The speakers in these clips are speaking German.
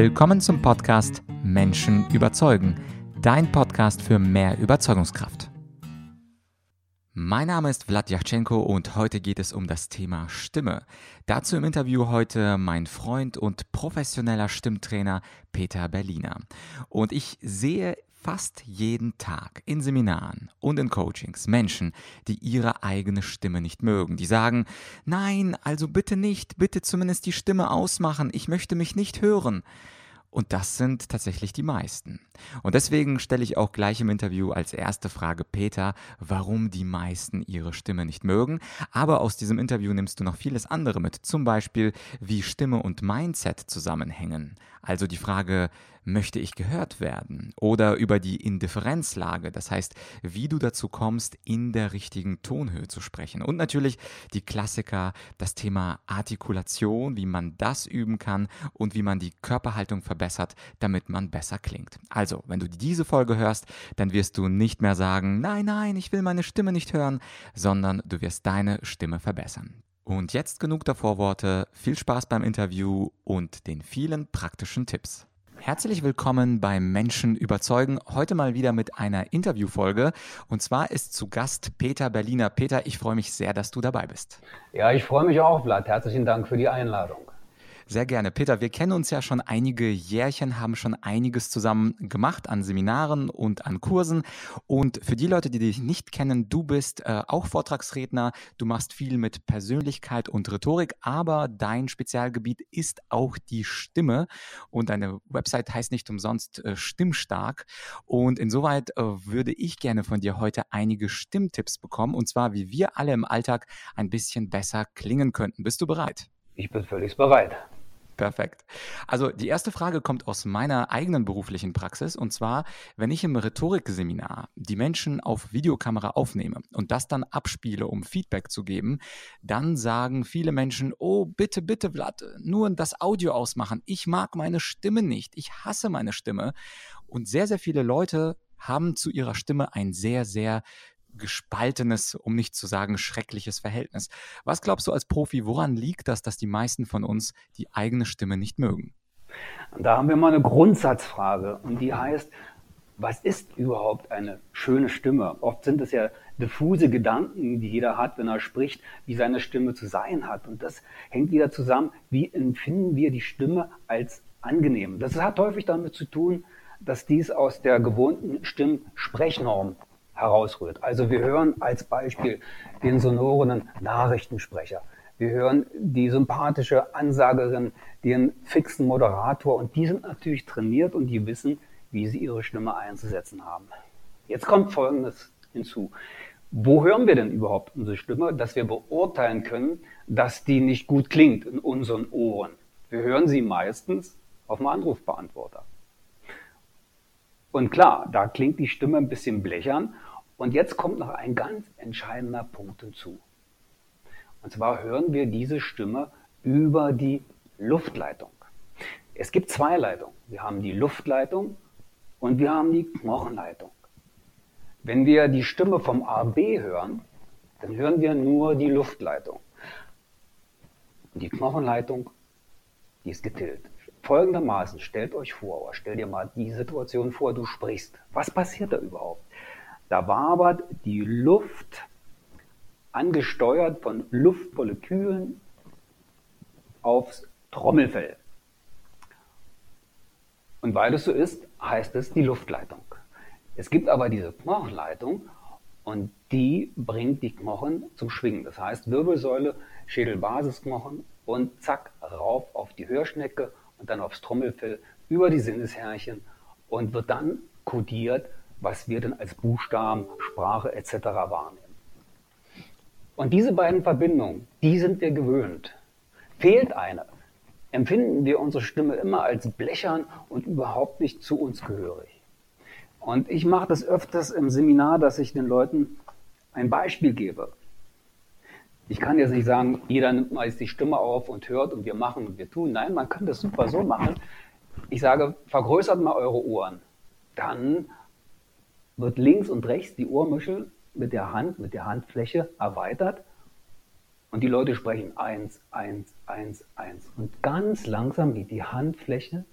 Willkommen zum Podcast Menschen überzeugen, dein Podcast für mehr Überzeugungskraft. Mein Name ist Vlad Yachtschenko und heute geht es um das Thema Stimme. Dazu im Interview heute mein Freund und professioneller Stimmtrainer Peter Berliner. Und ich sehe fast jeden Tag in Seminaren und in Coachings Menschen, die ihre eigene Stimme nicht mögen. Die sagen, nein, also bitte nicht, bitte zumindest die Stimme ausmachen, ich möchte mich nicht hören. Und das sind tatsächlich die meisten. Und deswegen stelle ich auch gleich im Interview als erste Frage Peter, warum die meisten ihre Stimme nicht mögen. Aber aus diesem Interview nimmst du noch vieles andere mit. Zum Beispiel, wie Stimme und Mindset zusammenhängen. Also die Frage, möchte ich gehört werden? Oder über die Indifferenzlage, das heißt, wie du dazu kommst, in der richtigen Tonhöhe zu sprechen. Und natürlich die Klassiker, das Thema Artikulation, wie man das üben kann und wie man die Körperhaltung verbessert, damit man besser klingt. Also, wenn du diese Folge hörst, dann wirst du nicht mehr sagen, nein, nein, ich will meine Stimme nicht hören, sondern du wirst deine Stimme verbessern. Und jetzt genug der Vorworte, viel Spaß beim Interview und den vielen praktischen Tipps. Herzlich willkommen beim Menschen überzeugen. Heute mal wieder mit einer Interviewfolge. Und zwar ist zu Gast Peter Berliner. Peter, ich freue mich sehr, dass du dabei bist. Ja, ich freue mich auch, Vlad. Herzlichen Dank für die Einladung. Sehr gerne. Peter, wir kennen uns ja schon einige Jährchen, haben schon einiges zusammen gemacht an Seminaren und an Kursen. Und für die Leute, die dich nicht kennen, du bist äh, auch Vortragsredner. Du machst viel mit Persönlichkeit und Rhetorik, aber dein Spezialgebiet ist auch die Stimme. Und deine Website heißt nicht umsonst äh, Stimmstark. Und insoweit äh, würde ich gerne von dir heute einige Stimmtipps bekommen. Und zwar, wie wir alle im Alltag ein bisschen besser klingen könnten. Bist du bereit? Ich bin völlig bereit. Perfekt. Also die erste Frage kommt aus meiner eigenen beruflichen Praxis und zwar, wenn ich im Rhetorikseminar die Menschen auf Videokamera aufnehme und das dann abspiele, um Feedback zu geben, dann sagen viele Menschen, oh bitte, bitte Vlad, nur das Audio ausmachen. Ich mag meine Stimme nicht. Ich hasse meine Stimme. Und sehr, sehr viele Leute haben zu ihrer Stimme ein sehr, sehr gespaltenes, um nicht zu sagen schreckliches Verhältnis. Was glaubst du als Profi, woran liegt das, dass die meisten von uns die eigene Stimme nicht mögen? Da haben wir mal eine Grundsatzfrage und die heißt, was ist überhaupt eine schöne Stimme? Oft sind es ja diffuse Gedanken, die jeder hat, wenn er spricht, wie seine Stimme zu sein hat. Und das hängt wieder zusammen, wie empfinden wir die Stimme als angenehm. Das hat häufig damit zu tun, dass dies aus der gewohnten Stimmsprechnorm herausrührt. Also wir hören als Beispiel den sonoren Nachrichtensprecher. Wir hören die sympathische Ansagerin, den fixen Moderator und die sind natürlich trainiert und die wissen, wie sie ihre Stimme einzusetzen haben. Jetzt kommt Folgendes hinzu. Wo hören wir denn überhaupt unsere Stimme, dass wir beurteilen können, dass die nicht gut klingt in unseren Ohren? Wir hören sie meistens auf dem Anrufbeantworter. Und klar, da klingt die Stimme ein bisschen blechern und jetzt kommt noch ein ganz entscheidender Punkt hinzu. Und zwar hören wir diese Stimme über die Luftleitung. Es gibt zwei Leitungen. Wir haben die Luftleitung und wir haben die Knochenleitung. Wenn wir die Stimme vom AB hören, dann hören wir nur die Luftleitung. Die Knochenleitung, die ist getilgt. Folgendermaßen, stellt euch vor, oder stell dir mal die Situation vor, du sprichst. Was passiert da überhaupt? Da wabert die Luft, angesteuert von Luftmolekülen, aufs Trommelfell. Und weil es so ist, heißt es die Luftleitung. Es gibt aber diese Knochenleitung und die bringt die Knochen zum Schwingen. Das heißt Wirbelsäule, Schädelbasisknochen und zack, rauf auf die Hörschnecke und dann aufs Trommelfell über die Sinneshärchen und wird dann kodiert was wir denn als Buchstaben, Sprache etc. wahrnehmen. Und diese beiden Verbindungen, die sind wir gewöhnt. Fehlt eine, empfinden wir unsere Stimme immer als blechern und überhaupt nicht zu uns gehörig. Und ich mache das öfters im Seminar, dass ich den Leuten ein Beispiel gebe. Ich kann jetzt nicht sagen, jeder nimmt mal jetzt die Stimme auf und hört und wir machen und wir tun. Nein, man kann das super so machen. Ich sage, vergrößert mal eure Ohren. Dann wird links und rechts die Ohrmuschel mit der Hand, mit der Handfläche erweitert und die Leute sprechen eins, eins, eins, eins. Und ganz langsam geht die Handfläche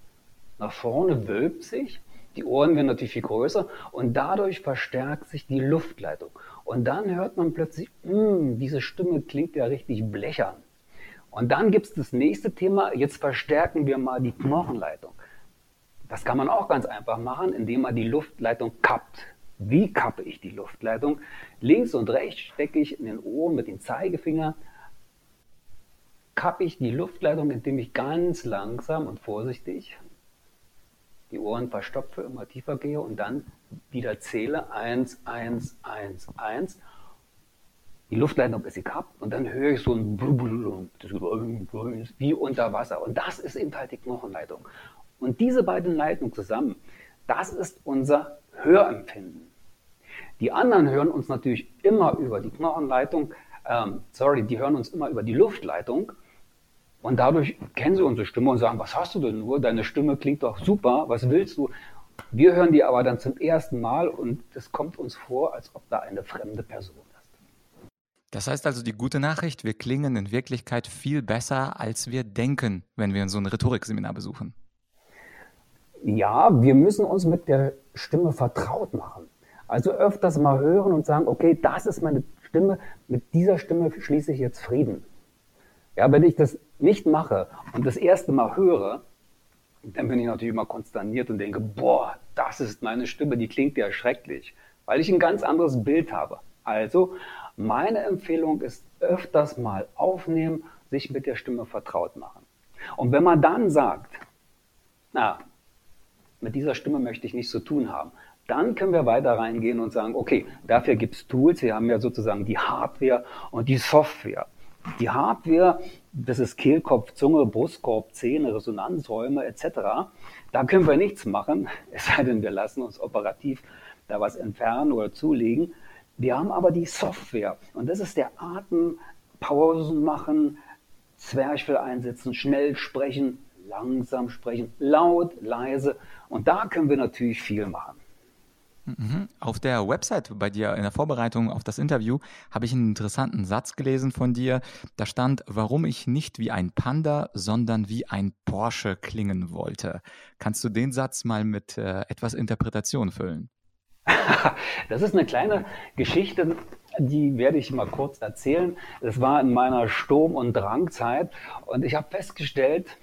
nach vorne wölbt sich, die Ohren werden natürlich viel größer und dadurch verstärkt sich die Luftleitung. Und dann hört man plötzlich, hm, diese Stimme klingt ja richtig blechern. Und dann gibt es das nächste Thema, jetzt verstärken wir mal die Knochenleitung. Das kann man auch ganz einfach machen, indem man die Luftleitung kappt. Wie kappe ich die Luftleitung? Links und rechts stecke ich in den Ohren mit dem Zeigefinger, kappe ich die Luftleitung, indem ich ganz langsam und vorsichtig die Ohren verstopfe, immer tiefer gehe und dann wieder zähle 1, 1, 1, 1. Die Luftleitung ist gekappt und dann höre ich so ein wie unter Wasser. Und das ist eben halt die Knochenleitung. Und diese beiden Leitungen zusammen, das ist unser Hörempfinden. Die anderen hören uns natürlich immer über die Knochenleitung, ähm, sorry, die hören uns immer über die Luftleitung. Und dadurch kennen sie unsere Stimme und sagen, was hast du denn nur? Deine Stimme klingt doch super, was willst du? Wir hören die aber dann zum ersten Mal und es kommt uns vor, als ob da eine fremde Person ist. Das heißt also die gute Nachricht, wir klingen in Wirklichkeit viel besser, als wir denken, wenn wir so ein Rhetorikseminar besuchen. Ja, wir müssen uns mit der Stimme vertraut machen. Also öfters mal hören und sagen, okay, das ist meine Stimme, mit dieser Stimme schließe ich jetzt Frieden. Ja, wenn ich das nicht mache und das erste Mal höre, dann bin ich natürlich immer konsterniert und denke, boah, das ist meine Stimme, die klingt ja schrecklich, weil ich ein ganz anderes Bild habe. Also, meine Empfehlung ist öfters mal aufnehmen, sich mit der Stimme vertraut machen. Und wenn man dann sagt, na, mit dieser Stimme möchte ich nichts zu tun haben, dann können wir weiter reingehen und sagen, okay, dafür gibt es Tools, wir haben ja sozusagen die Hardware und die Software. Die Hardware, das ist Kehlkopf, Zunge, Brustkorb, Zähne, Resonanzräume etc. Da können wir nichts machen, es sei denn, wir lassen uns operativ da was entfernen oder zulegen. Wir haben aber die Software und das ist der Atem, Pausen machen, Zwerchfell einsetzen, schnell sprechen, langsam sprechen, laut, leise und da können wir natürlich viel machen. Mhm. Auf der Website bei dir in der Vorbereitung auf das Interview habe ich einen interessanten Satz gelesen von dir. Da stand, warum ich nicht wie ein Panda, sondern wie ein Porsche klingen wollte. Kannst du den Satz mal mit äh, etwas Interpretation füllen? das ist eine kleine Geschichte, die werde ich mal kurz erzählen. Es war in meiner Sturm- und Drangzeit und ich habe festgestellt,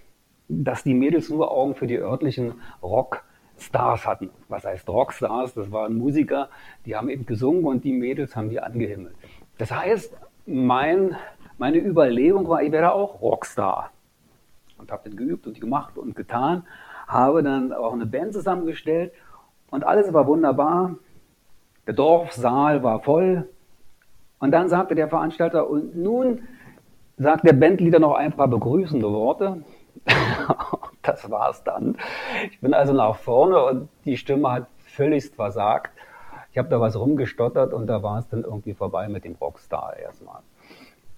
dass die Mädels nur Augen für die örtlichen Rock- Stars hatten. Was heißt Rockstars? Das waren Musiker, die haben eben gesungen und die Mädels haben die angehimmelt. Das heißt, mein, meine Überlegung war, ich werde auch Rockstar. Und habe dann geübt und gemacht und getan, habe dann auch eine Band zusammengestellt und alles war wunderbar. Der Dorfsaal war voll. Und dann sagte der Veranstalter, und nun sagt der Bandleader noch ein paar begrüßende Worte. das war es dann. Ich bin also nach vorne und die Stimme hat völligst versagt. Ich habe da was rumgestottert und da war es dann irgendwie vorbei mit dem Rockstar erstmal.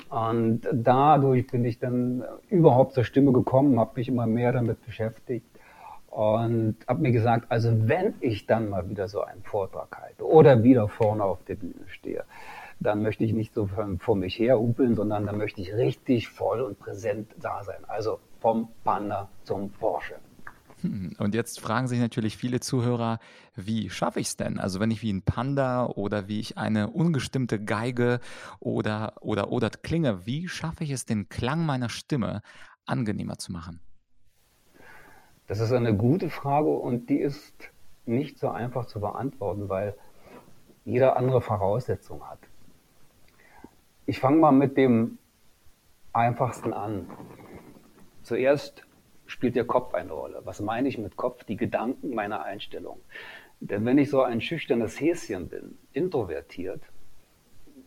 Und dadurch bin ich dann überhaupt zur Stimme gekommen, habe mich immer mehr damit beschäftigt und habe mir gesagt, also wenn ich dann mal wieder so einen Vortrag halte oder wieder vorne auf der Bühne stehe, dann möchte ich nicht so vor mich her hupeln, sondern dann möchte ich richtig voll und präsent da sein. Also vom Panda zum Porsche. Hm, und jetzt fragen sich natürlich viele Zuhörer, wie schaffe ich es denn? Also wenn ich wie ein Panda oder wie ich eine ungestimmte Geige oder, oder, oder klinge, wie schaffe ich es, den Klang meiner Stimme angenehmer zu machen? Das ist eine gute Frage und die ist nicht so einfach zu beantworten, weil jeder andere Voraussetzungen hat. Ich fange mal mit dem einfachsten an. Zuerst spielt der Kopf eine Rolle. Was meine ich mit Kopf? Die Gedanken meiner Einstellung. Denn wenn ich so ein schüchternes Häschen bin, introvertiert,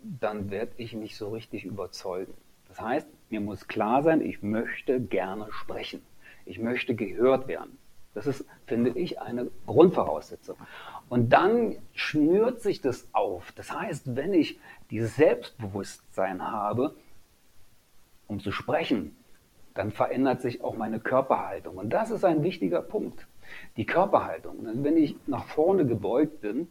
dann werde ich nicht so richtig überzeugen. Das heißt, mir muss klar sein, ich möchte gerne sprechen. Ich möchte gehört werden. Das ist, finde ich, eine Grundvoraussetzung. Und dann schnürt sich das auf. Das heißt, wenn ich dieses Selbstbewusstsein habe, um zu sprechen, dann verändert sich auch meine Körperhaltung. Und das ist ein wichtiger Punkt. Die Körperhaltung. Wenn ich nach vorne gebeugt bin,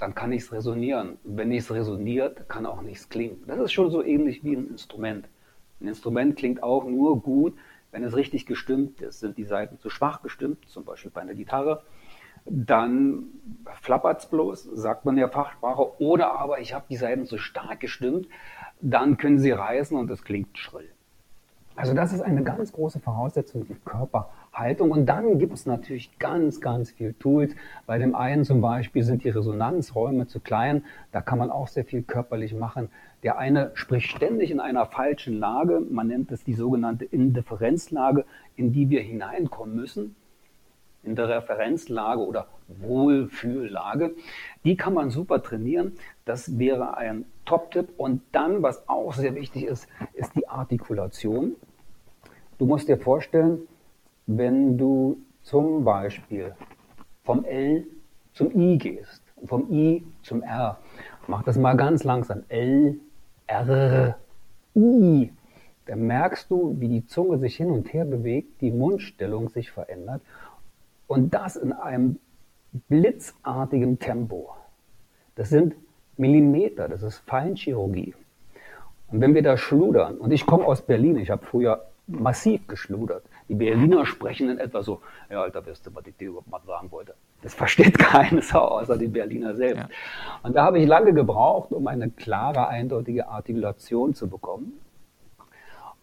dann kann ich es resonieren. Wenn nichts resoniert, kann auch nichts klingen. Das ist schon so ähnlich wie ein Instrument. Ein Instrument klingt auch nur gut, wenn es richtig gestimmt ist. Sind die Seiten zu schwach gestimmt, zum Beispiel bei einer Gitarre, dann flappert es bloß, sagt man der Fachsprache. Oder aber ich habe die Seiten zu stark gestimmt, dann können sie reißen und es klingt schrill. Also das ist eine ganz große Voraussetzung, die Körperhaltung. Und dann gibt es natürlich ganz, ganz viel Tools. Bei dem einen zum Beispiel sind die Resonanzräume zu klein. Da kann man auch sehr viel körperlich machen. Der eine spricht ständig in einer falschen Lage. Man nennt es die sogenannte Indifferenzlage, in die wir hineinkommen müssen. In der Referenzlage oder Wohlfühllage. Die kann man super trainieren. Das wäre ein Top-Tipp. Und dann, was auch sehr wichtig ist, ist die Artikulation. Du musst dir vorstellen, wenn du zum Beispiel vom L zum I gehst vom I zum R, mach das mal ganz langsam. L, R, I. Dann merkst du, wie die Zunge sich hin und her bewegt, die Mundstellung sich verändert und das in einem blitzartigen Tempo. Das sind Millimeter, das ist Feinchirurgie. Und wenn wir da schludern, und ich komme aus Berlin, ich habe früher massiv geschludert. Die Berliner sprechen in etwa so, ja, Alter, weißt du, was ich dir überhaupt mal sagen wollte? Das versteht keine Sau, außer die Berliner selbst. Ja. Und da habe ich lange gebraucht, um eine klare, eindeutige Artikulation zu bekommen.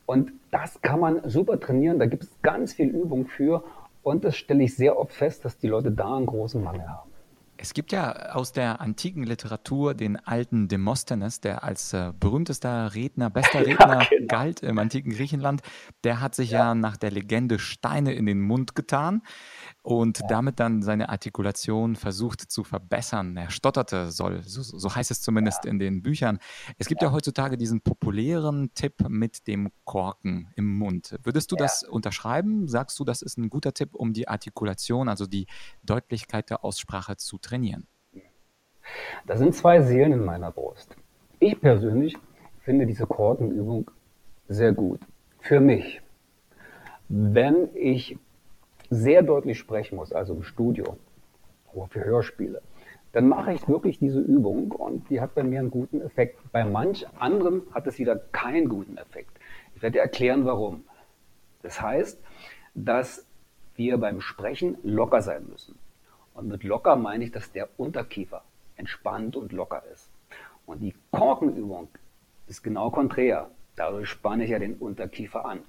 Und das kann man super trainieren, da gibt es ganz viel Übung für. Und das stelle ich sehr oft fest, dass die Leute da einen großen Mangel haben. Es gibt ja aus der antiken Literatur den alten Demosthenes, der als äh, berühmtester Redner, bester Redner ja, genau. galt im antiken Griechenland. Der hat sich ja. ja. nach der Legende Steine in den Mund getan und ja. damit dann seine Artikulation versucht zu verbessern. Er stotterte, soll, so, so heißt es zumindest ja. in den Büchern. Es gibt ja. ja. heutzutage diesen populären Tipp mit dem Korken im Mund. Würdest du das unterschreiben? Sagst du, das ist ein guter Tipp, um die Artikulation, also die Deutlichkeit der Aussprache zu trainieren? Da sind zwei Seelen in meiner Brust. Ich persönlich finde diese Korkenübung sehr gut. Für mich. Wenn ich sehr deutlich sprechen muss, also im Studio oder für Hörspiele, dann mache ich wirklich diese Übung und die hat bei mir einen guten Effekt. Bei manch anderen hat es wieder keinen guten Effekt. Ich werde erklären, warum. Das heißt, dass wir beim Sprechen locker sein müssen. Und mit locker meine ich, dass der Unterkiefer entspannt und locker ist. Und die Korkenübung ist genau konträr. Dadurch spanne ich ja den Unterkiefer an.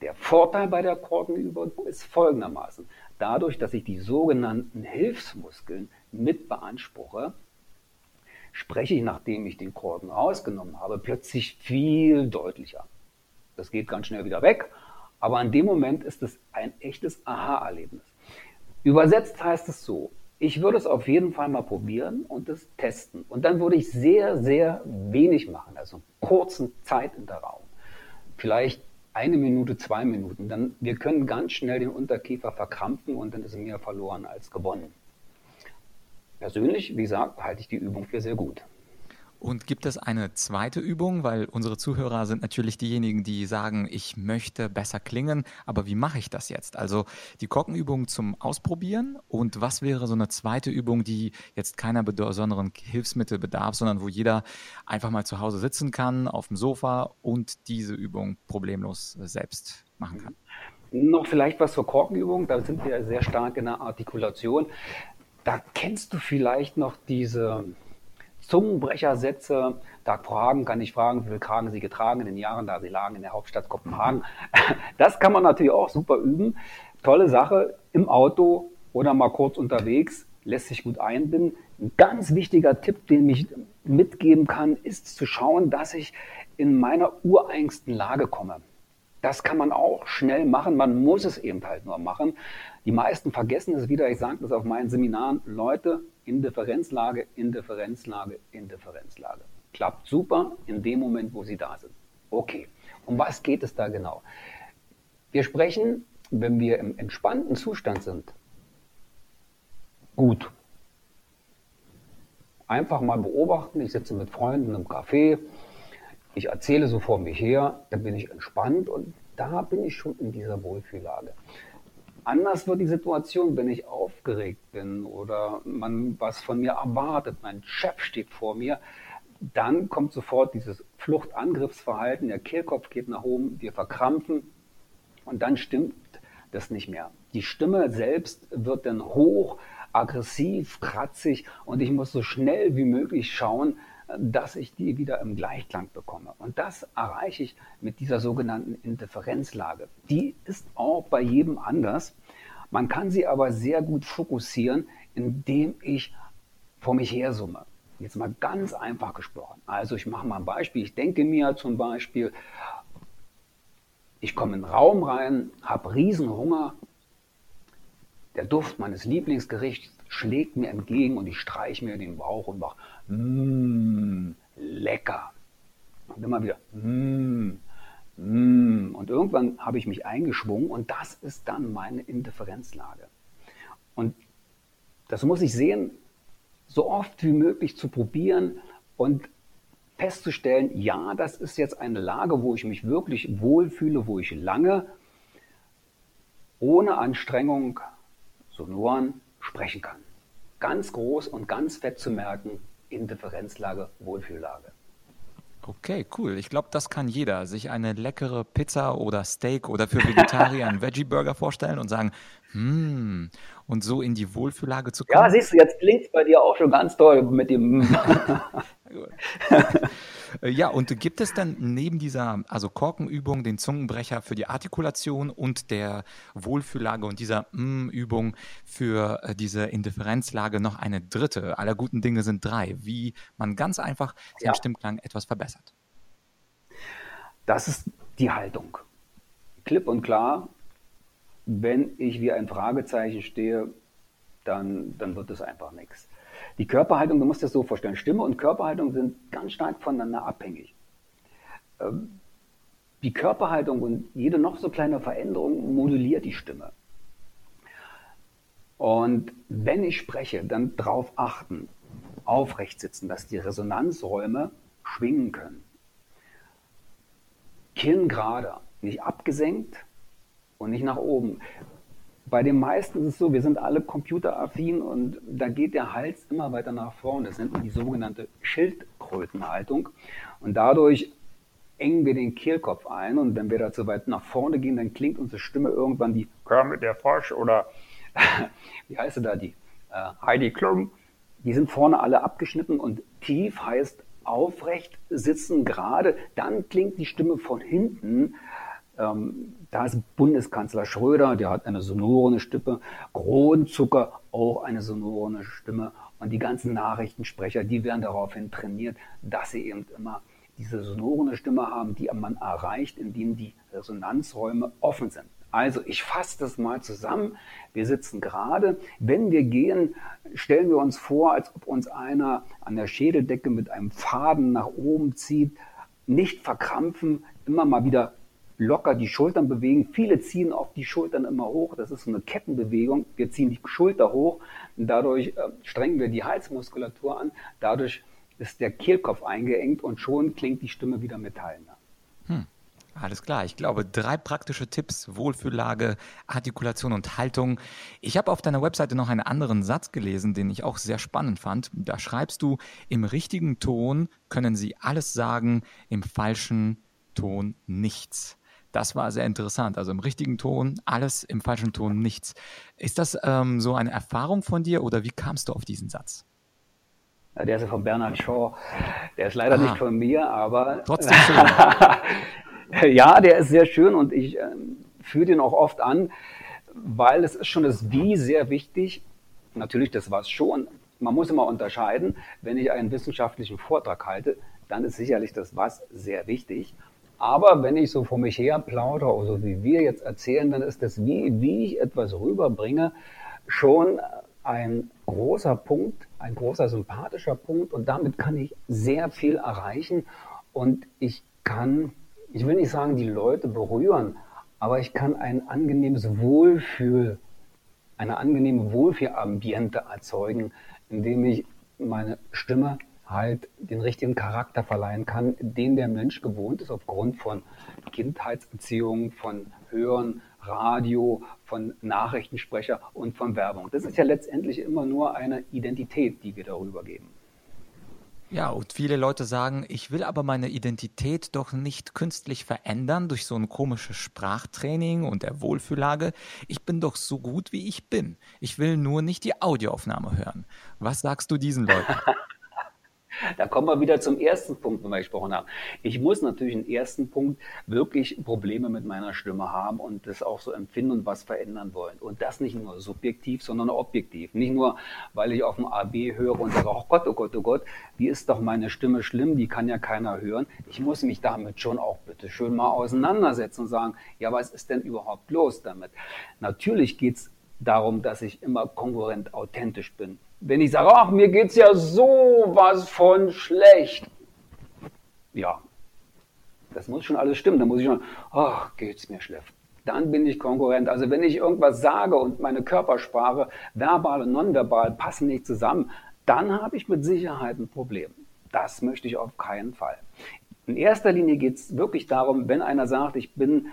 Der Vorteil bei der Korkenübung ist folgendermaßen. Dadurch, dass ich die sogenannten Hilfsmuskeln mit beanspruche, spreche ich, nachdem ich den Korken rausgenommen habe, plötzlich viel deutlicher. Das geht ganz schnell wieder weg, aber in dem Moment ist es ein echtes Aha-Erlebnis. Übersetzt heißt es so, ich würde es auf jeden Fall mal probieren und es testen. Und dann würde ich sehr, sehr wenig machen, also einen kurzen Zeitinterraum. Vielleicht eine Minute, zwei Minuten, dann wir können ganz schnell den Unterkiefer verkrampfen und dann ist mehr verloren als gewonnen. Persönlich, wie gesagt, halte ich die Übung für sehr gut. Und gibt es eine zweite Übung, weil unsere Zuhörer sind natürlich diejenigen, die sagen, ich möchte besser klingen, aber wie mache ich das jetzt? Also die Korkenübung zum Ausprobieren und was wäre so eine zweite Übung, die jetzt keiner besonderen Hilfsmittel bedarf, sondern wo jeder einfach mal zu Hause sitzen kann, auf dem Sofa und diese Übung problemlos selbst machen kann? Noch vielleicht was zur Korkenübung, da sind wir sehr stark in der Artikulation. Da kennst du vielleicht noch diese Zungenbrechersätze. Tag Fragen kann ich fragen, wie viel Kragen Sie getragen in den Jahren, da Sie lagen in der Hauptstadt Kopenhagen. Das kann man natürlich auch super üben. Tolle Sache im Auto oder mal kurz unterwegs, lässt sich gut einbinden. Ein ganz wichtiger Tipp, den ich mitgeben kann, ist zu schauen, dass ich in meiner ureigensten Lage komme. Das kann man auch schnell machen. Man muss es eben halt nur machen. Die meisten vergessen es wieder. Ich sage das auf meinen Seminaren. Leute, Indifferenzlage, Indifferenzlage, Indifferenzlage. Klappt super in dem Moment, wo Sie da sind. Okay. Um was geht es da genau? Wir sprechen, wenn wir im entspannten Zustand sind, gut. Einfach mal beobachten. Ich sitze mit Freunden im Café ich erzähle so vor mich her, da bin ich entspannt und da bin ich schon in dieser Wohlfühllage. Anders wird die Situation, wenn ich aufgeregt bin oder man was von mir erwartet, mein Chef steht vor mir, dann kommt sofort dieses Fluchtangriffsverhalten, der Kehlkopf geht nach oben, wir verkrampfen Und dann stimmt das nicht mehr. Die Stimme selbst wird dann hoch, aggressiv, kratzig und ich muss so schnell wie möglich schauen, dass ich die wieder im Gleichklang bekomme. Und das erreiche ich mit dieser sogenannten Indifferenzlage. Die ist auch bei jedem anders. Man kann sie aber sehr gut fokussieren, indem ich vor mich her summe. Jetzt mal ganz einfach gesprochen. Also ich mache mal ein Beispiel. Ich denke mir zum Beispiel, ich komme in den Raum rein, habe Riesenhunger. Der Duft meines Lieblingsgerichts schlägt mir entgegen und ich streiche mir den Bauch und mache, mmm, lecker. Und immer wieder, mmm, mmm. Und irgendwann habe ich mich eingeschwungen und das ist dann meine Indifferenzlage. Und das muss ich sehen, so oft wie möglich zu probieren und festzustellen, ja, das ist jetzt eine Lage, wo ich mich wirklich wohlfühle, wo ich lange ohne Anstrengung Sonoren sprechen kann. Ganz groß und ganz fett zu merken, Indifferenzlage, Wohlfühllage. Okay, cool. Ich glaube, das kann jeder. Sich eine leckere Pizza oder Steak oder für Vegetarier einen Veggie-Burger vorstellen und sagen, hm, und so in die Wohlfühllage zu kommen. Ja, siehst du, jetzt klingt es bei dir auch schon ganz toll mit dem. Äh, ja, und gibt es dann neben dieser also Korkenübung, den Zungenbrecher für die Artikulation und der Wohlfühllage und dieser mm Übung für äh, diese Indifferenzlage noch eine dritte? Aller guten Dinge sind drei, wie man ganz einfach den ja. Stimmklang etwas verbessert. Das ist die Haltung. Klipp und klar, wenn ich wie ein Fragezeichen stehe, dann, dann wird es einfach nichts. Die Körperhaltung, du musst dir das so vorstellen, Stimme und Körperhaltung sind ganz stark voneinander abhängig. Ähm, die Körperhaltung und jede noch so kleine Veränderung moduliert die Stimme. Und wenn ich spreche, dann darauf achten, aufrecht sitzen, dass die Resonanzräume schwingen können. Kinn gerade, nicht abgesenkt, und nicht nach oben. Bei den meisten ist es so, wir sind alle computeraffin und da geht der Hals immer weiter nach vorne. Das nennt man die sogenannte Schildkrötenhaltung. Und dadurch engen wir den Kehlkopf ein und wenn wir da zu weit nach vorne gehen, dann klingt unsere Stimme irgendwann wie Kermit der Frosch oder wie heißt sie da, die äh, Heidi Klum. Die sind vorne alle abgeschnitten und tief heißt aufrecht sitzen gerade. Dann klingt die Stimme von hinten ähm, da ist Bundeskanzler Schröder, der hat eine sonore Stimme, Kronzucker auch eine sonore Stimme und die ganzen Nachrichtensprecher, die werden daraufhin trainiert, dass sie eben immer diese sonore Stimme haben, die man erreicht, indem die Resonanzräume offen sind. Also ich fasse das mal zusammen. Wir sitzen gerade. Wenn wir gehen, stellen wir uns vor, als ob uns einer an der Schädeldecke mit einem Faden nach oben zieht. Nicht verkrampfen, immer mal wieder locker die Schultern bewegen. Viele ziehen auf die Schultern immer hoch. Das ist so eine Kettenbewegung. Wir ziehen die Schulter hoch. Dadurch äh, strengen wir die Halsmuskulatur an. Dadurch ist der Kehlkopf eingeengt und schon klingt die Stimme wieder metallender. Hm. Alles klar. Ich glaube, drei praktische Tipps, Wohlfühllage, Artikulation und Haltung. Ich habe auf deiner Webseite noch einen anderen Satz gelesen, den ich auch sehr spannend fand. Da schreibst du, im richtigen Ton können Sie alles sagen, im falschen Ton nichts. Das war sehr interessant. Also im richtigen Ton, alles im falschen Ton, nichts. Ist das ähm, so eine Erfahrung von dir oder wie kamst du auf diesen Satz? Der ist ja von Bernhard Shaw. Der ist leider ah, nicht von mir, aber. Trotzdem schön. ja, der ist sehr schön und ich äh, führe den auch oft an, weil es ist schon das Wie sehr wichtig. Natürlich das Was schon. Man muss immer unterscheiden. Wenn ich einen wissenschaftlichen Vortrag halte, dann ist sicherlich das Was sehr wichtig. Aber wenn ich so vor mich her plaudere, so also wie wir jetzt erzählen, dann ist das, wie, wie ich etwas rüberbringe, schon ein großer Punkt, ein großer sympathischer Punkt. Und damit kann ich sehr viel erreichen. Und ich kann, ich will nicht sagen, die Leute berühren, aber ich kann ein angenehmes Wohlfühl, eine angenehme Wohlfühlambiente erzeugen, indem ich meine Stimme halt den richtigen Charakter verleihen kann, den der Mensch gewohnt ist aufgrund von Kindheitserziehung, von Hören, Radio, von Nachrichtensprecher und von Werbung. Das ist ja letztendlich immer nur eine Identität, die wir darüber geben. Ja, und viele Leute sagen, ich will aber meine Identität doch nicht künstlich verändern durch so ein komisches Sprachtraining und der Wohlfühllage. Ich bin doch so gut, wie ich bin. Ich will nur nicht die Audioaufnahme hören. Was sagst du diesen Leuten? Da kommen wir wieder zum ersten Punkt, den wir gesprochen haben. Ich muss natürlich im ersten Punkt wirklich Probleme mit meiner Stimme haben und das auch so empfinden und was verändern wollen. Und das nicht nur subjektiv, sondern objektiv. Nicht nur, weil ich auf dem AB höre und sage, oh Gott, oh Gott, oh Gott, wie ist doch meine Stimme schlimm, die kann ja keiner hören. Ich muss mich damit schon auch bitte schön mal auseinandersetzen und sagen, ja, was ist denn überhaupt los damit? Natürlich geht's darum, dass ich immer konkurrent authentisch bin wenn ich sage, ach, mir geht's ja sowas von schlecht. Ja, das muss schon alles stimmen. Da muss ich schon, ach, geht's mir schlecht. Dann bin ich Konkurrent. Also wenn ich irgendwas sage und meine Körpersprache, verbal und nonverbal, passen nicht zusammen, dann habe ich mit Sicherheit ein Problem. Das möchte ich auf keinen Fall. In erster Linie geht es wirklich darum, wenn einer sagt, ich bin,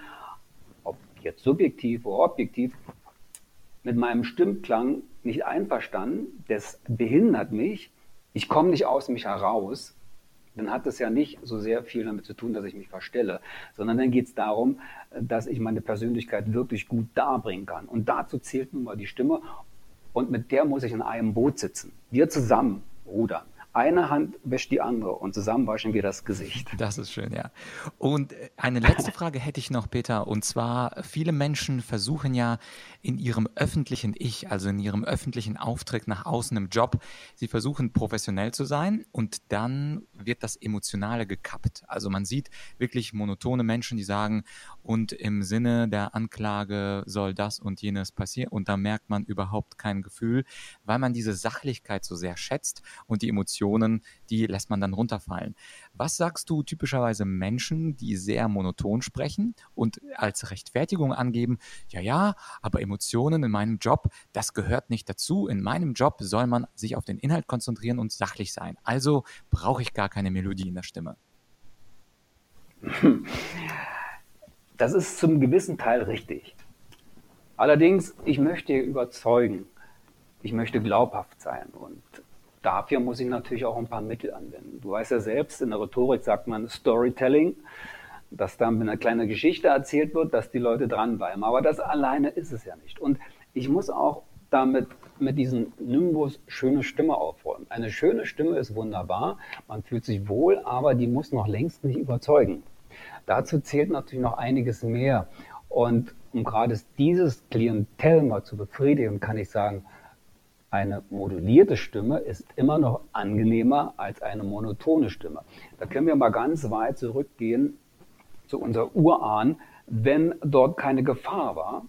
ob jetzt subjektiv oder objektiv, mit meinem Stimmklang nicht einverstanden, das behindert mich, ich komme nicht aus mich heraus, dann hat das ja nicht so sehr viel damit zu tun, dass ich mich verstelle, sondern dann geht es darum, dass ich meine Persönlichkeit wirklich gut darbringen kann. Und dazu zählt nun mal die Stimme und mit der muss ich in einem Boot sitzen. Wir zusammen rudern. Eine Hand wäscht die andere und zusammen waschen wir das Gesicht. Das ist schön, ja. Und äh, eine letzte Frage hätte ich noch, Peter. Und zwar, viele Menschen versuchen ja in ihrem öffentlichen Ich, also in ihrem öffentlichen Auftritt nach außen im Job, sie versuchen professionell zu sein und dann wird das Emotionale gekappt. Also man sieht wirklich monotone Menschen, die sagen, und im Sinne der Anklage soll das und jenes passieren. Und da merkt man überhaupt kein Gefühl, weil man diese Sachlichkeit so sehr schätzt und die Emotionen, die lässt man dann runterfallen. Was sagst du typischerweise Menschen, die sehr monoton sprechen und als Rechtfertigung angeben, ja, ja, aber Emotionen in meinem Job, das gehört nicht dazu. In meinem Job soll man sich auf den Inhalt konzentrieren und sachlich sein. Also brauche ich gar keine Melodie in der Stimme. Das ist zum gewissen Teil richtig. Allerdings, ich möchte überzeugen, ich möchte glaubhaft sein und dafür muss ich natürlich auch ein paar Mittel anwenden. Du weißt ja selbst, in der Rhetorik sagt man Storytelling, dass dann eine kleine Geschichte erzählt wird, dass die Leute dranbleiben. Aber das alleine ist es ja nicht. Und ich muss auch damit mit diesem Nimbus schöne Stimme aufräumen. Eine schöne Stimme ist wunderbar, man fühlt sich wohl, aber die muss noch längst nicht überzeugen. Dazu zählt natürlich noch einiges mehr. Und um gerade dieses Klientel mal zu befriedigen, kann ich sagen, eine modulierte Stimme ist immer noch angenehmer als eine monotone Stimme. Da können wir mal ganz weit zurückgehen zu unser Urahn. Wenn dort keine Gefahr war,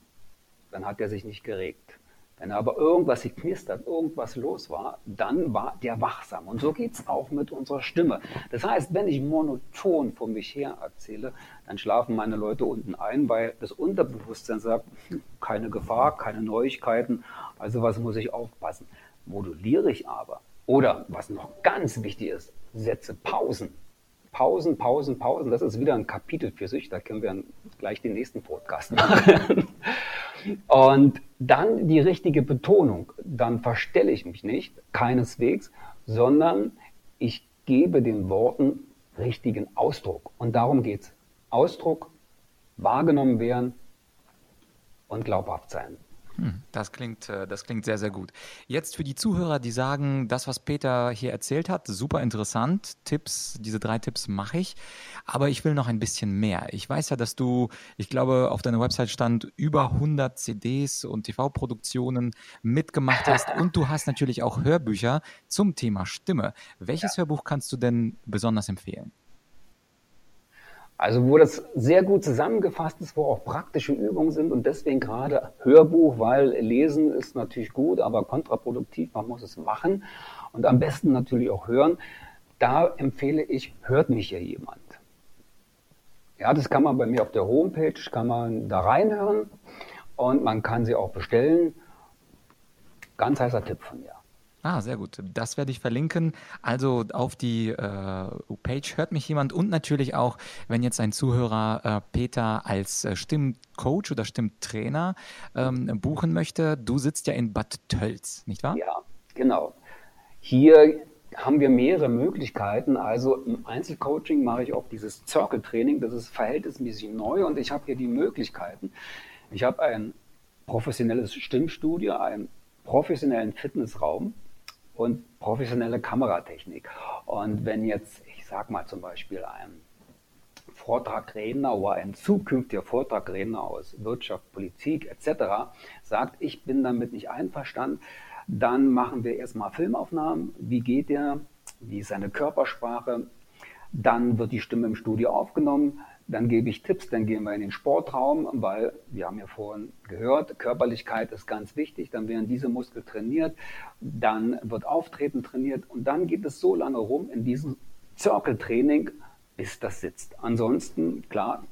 dann hat er sich nicht geregt. Wenn aber irgendwas geknistert, irgendwas los war, dann war der wachsam. Und so geht es auch mit unserer Stimme. Das heißt, wenn ich monoton vor mich her erzähle, dann schlafen meine Leute unten ein, weil das Unterbewusstsein sagt, hm, keine Gefahr, keine Neuigkeiten, also was muss ich aufpassen. Moduliere ich aber, oder was noch ganz wichtig ist, setze Pausen. Pausen, Pausen, Pausen, das ist wieder ein Kapitel für sich, da können wir gleich den nächsten Podcast machen. Und dann die richtige Betonung. Dann verstelle ich mich nicht, keineswegs, sondern ich gebe den Worten richtigen Ausdruck. Und darum geht es. Ausdruck, wahrgenommen werden und glaubhaft sein. Hm, das klingt, äh, das klingt sehr, sehr gut. Jetzt für die Zuhörer, die sagen, das, was Peter hier erzählt hat, super interessant. Tipps, diese drei Tipps mache ich. Aber ich will noch ein bisschen mehr. Ich weiß ja, dass du, ich glaube, auf deiner Website stand, über 100 CDs und TV-Produktionen mitgemacht hast. Und du hast natürlich auch Hörbücher zum Thema Stimme. Welches ja. Hörbuch kannst du denn besonders empfehlen? Also wo das sehr gut zusammengefasst ist, wo auch praktische Übungen sind und deswegen gerade Hörbuch, weil Lesen ist natürlich gut, aber kontraproduktiv, man muss es machen und am besten natürlich auch hören. Da empfehle ich, hört mich hier jemand. Ja, das kann man bei mir auf der Homepage, kann man da reinhören und man kann sie auch bestellen. Ganz heißer Tipp von mir. Ah, sehr gut. Das werde ich verlinken. Also auf die äh, Page hört mich jemand und natürlich auch, wenn jetzt ein Zuhörer äh, Peter als äh, Stimmcoach oder Stimmtrainer ähm, buchen möchte. Du sitzt ja in Bad Tölz, nicht wahr? Ja, genau. Hier haben wir mehrere Möglichkeiten. Also im Einzelcoaching mache ich auch dieses Circle-Training. Das ist verhältnismäßig neu und ich habe hier die Möglichkeiten. Ich habe ein professionelles Stimmstudio, einen professionellen Fitnessraum und professionelle Kameratechnik. Und wenn jetzt, ich sage mal zum Beispiel ein Vortragredner oder ein zukünftiger Vortragredner aus Wirtschaft, Politik etc. sagt, ich bin damit nicht einverstanden, dann machen wir erstmal Filmaufnahmen. Wie geht der? Wie ist seine Körpersprache? Dann wird die Stimme im Studio aufgenommen. Dann gebe ich Tipps, dann gehen wir in den Sportraum, weil wir haben ja vorhin gehört, Körperlichkeit ist ganz wichtig. Dann werden diese Muskeln trainiert, dann wird Auftreten trainiert und dann geht es so lange rum in diesem Circle-Training, bis das sitzt. Ansonsten, klar,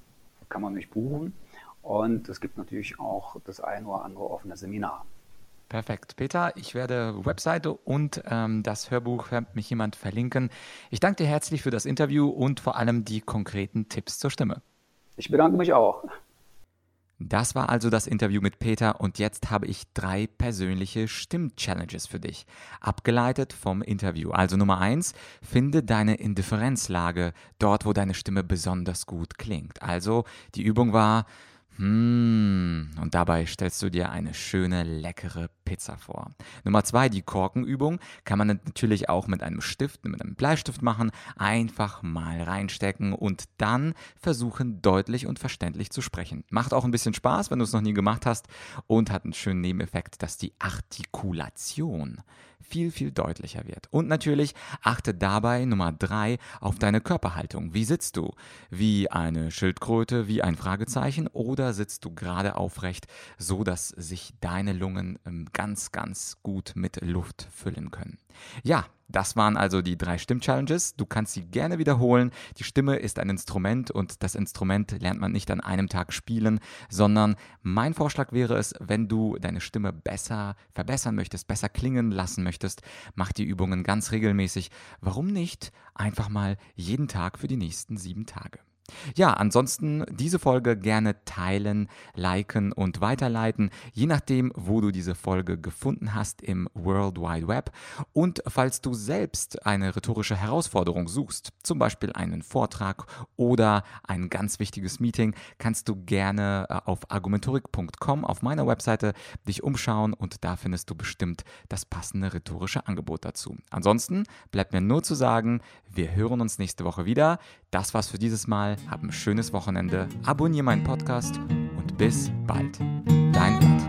kann man mich buchen und es gibt natürlich auch das ein oder andere offene Seminar. Perfekt. Peter, ich werde Webseite und ähm, das Hörbuch hört mich jemand verlinken. Ich danke dir herzlich für das Interview und vor allem die konkreten Tipps zur Stimme. Ich bedanke mich auch. Das war also das Interview mit Peter und jetzt habe ich drei persönliche Stimm-Challenges für dich, abgeleitet vom Interview. Also Nummer eins, finde deine Indifferenzlage dort, wo deine Stimme besonders gut klingt. Also die Übung war, Mmh, und dabei stellst du dir eine schöne, leckere Pizza vor. Nummer zwei, die Korkenübung kann man natürlich auch mit einem Stift, mit einem Bleistift machen. Einfach mal reinstecken und dann versuchen, deutlich und verständlich zu sprechen. Macht auch ein bisschen Spaß, wenn du es noch nie gemacht hast und hat einen schönen Nebeneffekt, dass die Artikulation viel, viel deutlicher wird. Und natürlich achte dabei Nummer drei auf deine Körperhaltung. Wie sitzt du? Wie eine Schildkröte, wie ein Fragezeichen oder sitzt du gerade aufrecht, so dass sich deine Lungen ähm, ganz, ganz gut mit Luft füllen können? Ja, das waren also die drei Stimm-Challenges. Du kannst sie gerne wiederholen. Die Stimme ist ein Instrument und das Instrument lernt man nicht an einem Tag spielen, sondern mein Vorschlag wäre es, wenn du deine Stimme besser verbessern möchtest, besser klingen lassen möchtest, mach die Übungen ganz regelmäßig. Warum nicht einfach mal jeden Tag für die nächsten sieben Tage? Ja, ansonsten diese Folge gerne teilen, liken und weiterleiten, je nachdem, wo du diese Folge gefunden hast im World Wide Web. Und falls du selbst eine rhetorische Herausforderung suchst, zum Beispiel einen Vortrag oder ein ganz wichtiges Meeting, kannst du gerne äh, auf argumentorik.com auf meiner Webseite dich umschauen und da findest du bestimmt das passende rhetorische Angebot dazu. Ansonsten bleibt mir nur zu sagen, wir hören uns nächste Woche wieder. Das war's für dieses Mal. Hab ein schönes Wochenende. Abonniere meinen Podcast und bis bald. Dein Vlad.